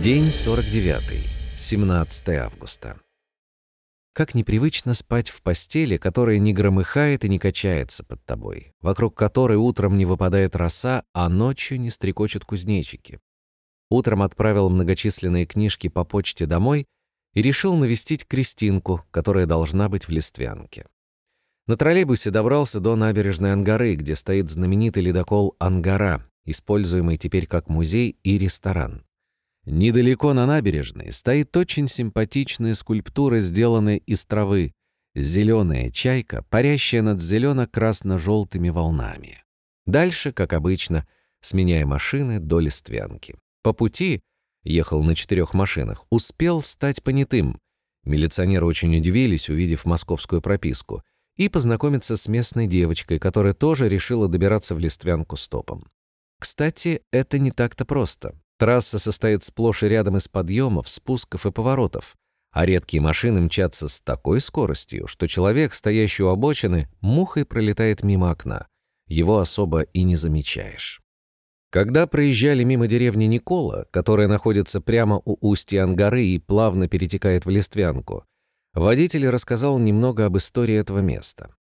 День 49. 17 августа. Как непривычно спать в постели, которая не громыхает и не качается под тобой, вокруг которой утром не выпадает роса, а ночью не стрекочут кузнечики. Утром отправил многочисленные книжки по почте домой и решил навестить Кристинку, которая должна быть в Листвянке. На троллейбусе добрался до набережной Ангары, где стоит знаменитый ледокол «Ангара», используемый теперь как музей и ресторан. Недалеко на набережной стоит очень симпатичная скульптура, сделанная из травы. Зеленая чайка, парящая над зелено-красно-желтыми волнами. Дальше, как обычно, сменяя машины до Листвянки. По пути, ехал на четырех машинах, успел стать понятым. Милиционеры очень удивились, увидев московскую прописку, и познакомиться с местной девочкой, которая тоже решила добираться в Листвянку стопом. Кстати, это не так-то просто. Трасса состоит сплошь и рядом из подъемов, спусков и поворотов, а редкие машины мчатся с такой скоростью, что человек, стоящий у обочины, мухой пролетает мимо окна. Его особо и не замечаешь. Когда проезжали мимо деревни Никола, которая находится прямо у устья Ангары и плавно перетекает в Листвянку, водитель рассказал немного об истории этого места.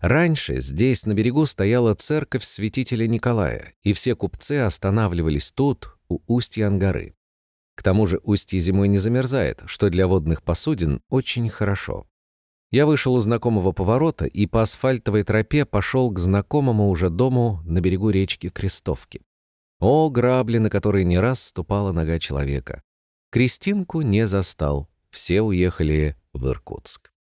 Раньше здесь на берегу стояла церковь святителя Николая, и все купцы останавливались тут, у устья Ангары. К тому же устье зимой не замерзает, что для водных посудин очень хорошо. Я вышел у знакомого поворота и по асфальтовой тропе пошел к знакомому уже дому на берегу речки Крестовки. О, грабли, на которые не раз ступала нога человека. Кристинку не застал, все уехали в Иркутск.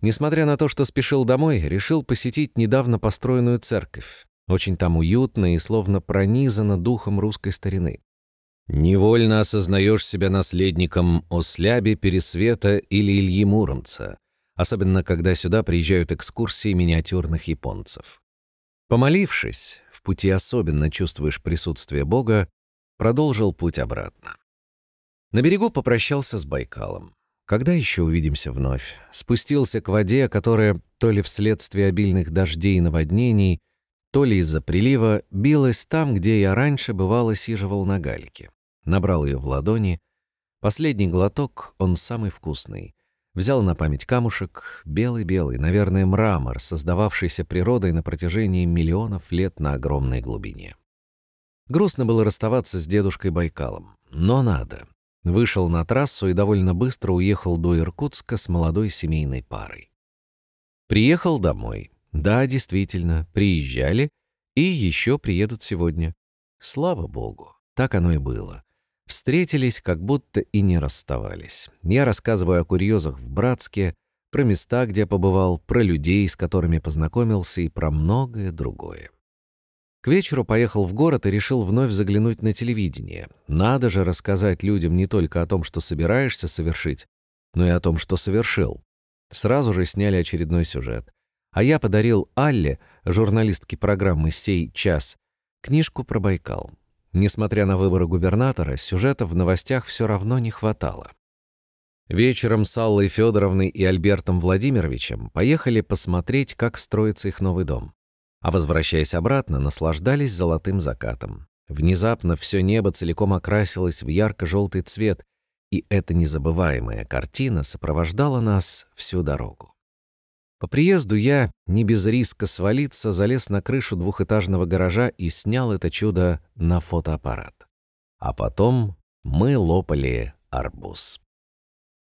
Несмотря на то, что спешил домой, решил посетить недавно построенную церковь. Очень там уютно и словно пронизано духом русской старины. Невольно осознаешь себя наследником Осляби, Пересвета или Ильи Муромца, особенно когда сюда приезжают экскурсии миниатюрных японцев. Помолившись, в пути особенно чувствуешь присутствие Бога, продолжил путь обратно. На берегу попрощался с Байкалом. Когда еще увидимся вновь? Спустился к воде, которая то ли вследствие обильных дождей и наводнений, то ли из-за прилива, билась там, где я раньше бывало сиживал на гальке. Набрал ее в ладони. Последний глоток, он самый вкусный. Взял на память камушек, белый-белый, наверное, мрамор, создававшийся природой на протяжении миллионов лет на огромной глубине. Грустно было расставаться с дедушкой Байкалом, но надо. Вышел на трассу и довольно быстро уехал до Иркутска с молодой семейной парой. Приехал домой. Да, действительно, приезжали и еще приедут сегодня. Слава богу, так оно и было. Встретились, как будто и не расставались. Я рассказываю о курьезах в Братске, про места, где побывал, про людей, с которыми познакомился и про многое другое. К вечеру поехал в город и решил вновь заглянуть на телевидение. Надо же рассказать людям не только о том, что собираешься совершить, но и о том, что совершил. Сразу же сняли очередной сюжет. А я подарил Алле, журналистке программы «Сей час», книжку про Байкал. Несмотря на выборы губернатора, сюжета в новостях все равно не хватало. Вечером с Аллой Федоровной и Альбертом Владимировичем поехали посмотреть, как строится их новый дом. А возвращаясь обратно, наслаждались золотым закатом. Внезапно все небо целиком окрасилось в ярко-желтый цвет, и эта незабываемая картина сопровождала нас всю дорогу. По приезду я, не без риска свалиться, залез на крышу двухэтажного гаража и снял это чудо на фотоаппарат. А потом мы лопали арбуз.